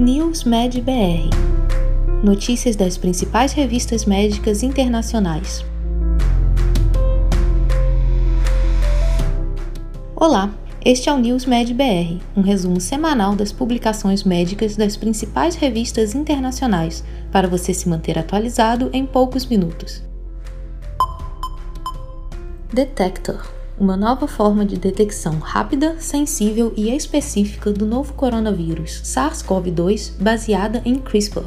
NewsMed BR Notícias das principais revistas médicas internacionais. Olá, este é o NewsMed BR, um resumo semanal das publicações médicas das principais revistas internacionais, para você se manter atualizado em poucos minutos. Detector uma nova forma de detecção rápida, sensível e específica do novo coronavírus SARS-CoV-2 baseada em CRISPR.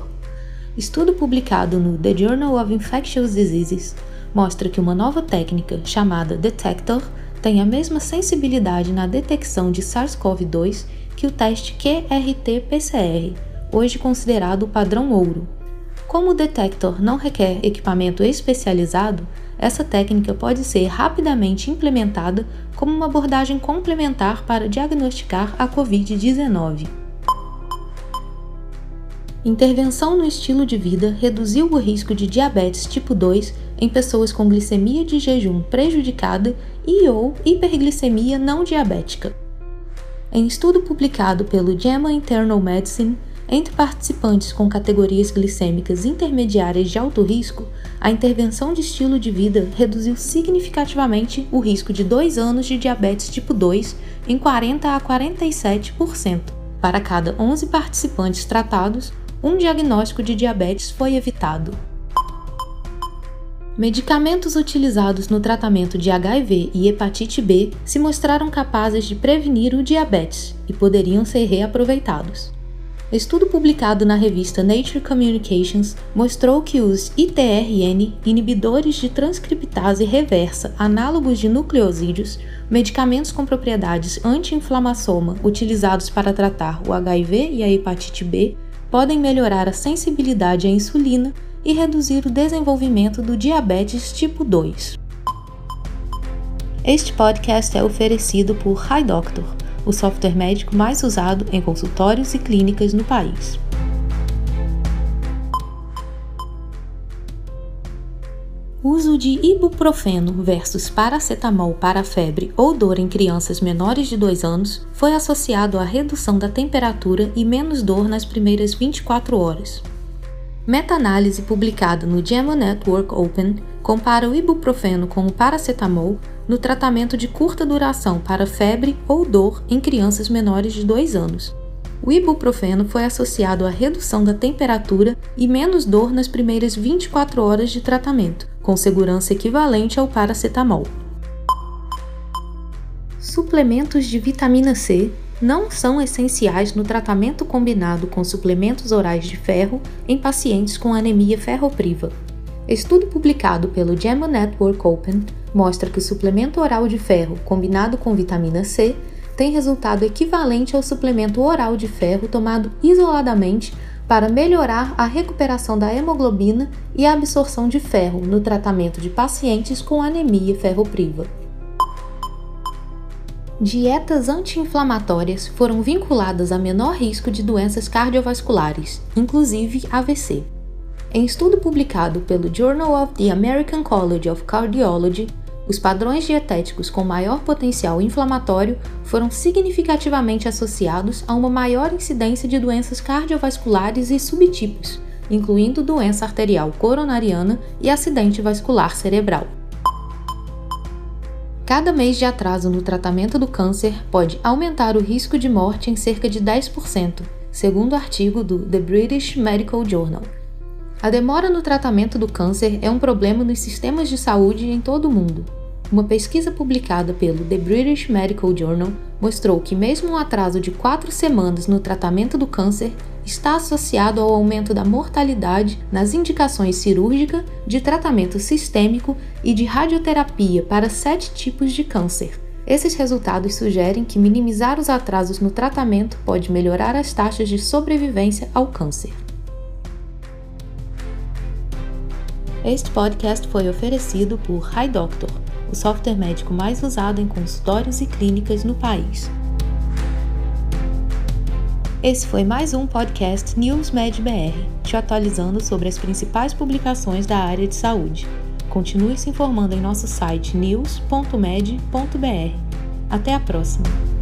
Estudo publicado no The Journal of Infectious Diseases mostra que uma nova técnica chamada Detector tem a mesma sensibilidade na detecção de SARS-CoV-2 que o teste QRT-PCR, hoje considerado o padrão ouro. Como o detector não requer equipamento especializado, essa técnica pode ser rapidamente implementada como uma abordagem complementar para diagnosticar a Covid-19. Intervenção no estilo de vida reduziu o risco de diabetes tipo 2 em pessoas com glicemia de jejum prejudicada e ou hiperglicemia não diabética. Em estudo publicado pelo JAMA Internal Medicine, entre participantes com categorias glicêmicas intermediárias de alto risco, a intervenção de estilo de vida reduziu significativamente o risco de dois anos de diabetes tipo 2 em 40 a 47%. Para cada 11 participantes tratados, um diagnóstico de diabetes foi evitado. Medicamentos utilizados no tratamento de HIV e hepatite B se mostraram capazes de prevenir o diabetes e poderiam ser reaproveitados. Estudo publicado na revista Nature Communications mostrou que os ITRN, inibidores de transcriptase reversa análogos de nucleosídeos, medicamentos com propriedades anti-inflamassoma utilizados para tratar o HIV e a hepatite B, podem melhorar a sensibilidade à insulina e reduzir o desenvolvimento do diabetes tipo 2. Este podcast é oferecido por Hi Doctor o software médico mais usado em consultórios e clínicas no país. Uso de ibuprofeno versus paracetamol para febre ou dor em crianças menores de 2 anos foi associado à redução da temperatura e menos dor nas primeiras 24 horas. Meta-análise publicada no JAMA Network Open compara o ibuprofeno com o paracetamol no tratamento de curta duração para febre ou dor em crianças menores de 2 anos. O ibuprofeno foi associado à redução da temperatura e menos dor nas primeiras 24 horas de tratamento, com segurança equivalente ao paracetamol. Suplementos de vitamina C não são essenciais no tratamento combinado com suplementos orais de ferro em pacientes com anemia ferropriva. Estudo publicado pelo JAMA Network Open mostra que o suplemento oral de ferro combinado com vitamina C tem resultado equivalente ao suplemento oral de ferro tomado isoladamente para melhorar a recuperação da hemoglobina e a absorção de ferro no tratamento de pacientes com anemia ferropriva. Dietas anti-inflamatórias foram vinculadas a menor risco de doenças cardiovasculares, inclusive AVC. Em estudo publicado pelo Journal of the American College of Cardiology, os padrões dietéticos com maior potencial inflamatório foram significativamente associados a uma maior incidência de doenças cardiovasculares e subtipos, incluindo doença arterial coronariana e acidente vascular cerebral. Cada mês de atraso no tratamento do câncer pode aumentar o risco de morte em cerca de 10%, segundo o artigo do The British Medical Journal. A demora no tratamento do câncer é um problema nos sistemas de saúde em todo o mundo. Uma pesquisa publicada pelo The British Medical Journal mostrou que, mesmo um atraso de quatro semanas no tratamento do câncer, está associado ao aumento da mortalidade nas indicações cirúrgica, de tratamento sistêmico e de radioterapia para sete tipos de câncer. Esses resultados sugerem que minimizar os atrasos no tratamento pode melhorar as taxas de sobrevivência ao câncer. Este podcast foi oferecido por Hi Doctor, o software médico mais usado em consultórios e clínicas no país. Esse foi mais um podcast NewsMed BR, te atualizando sobre as principais publicações da área de saúde. Continue se informando em nosso site news.med.br. Até a próxima!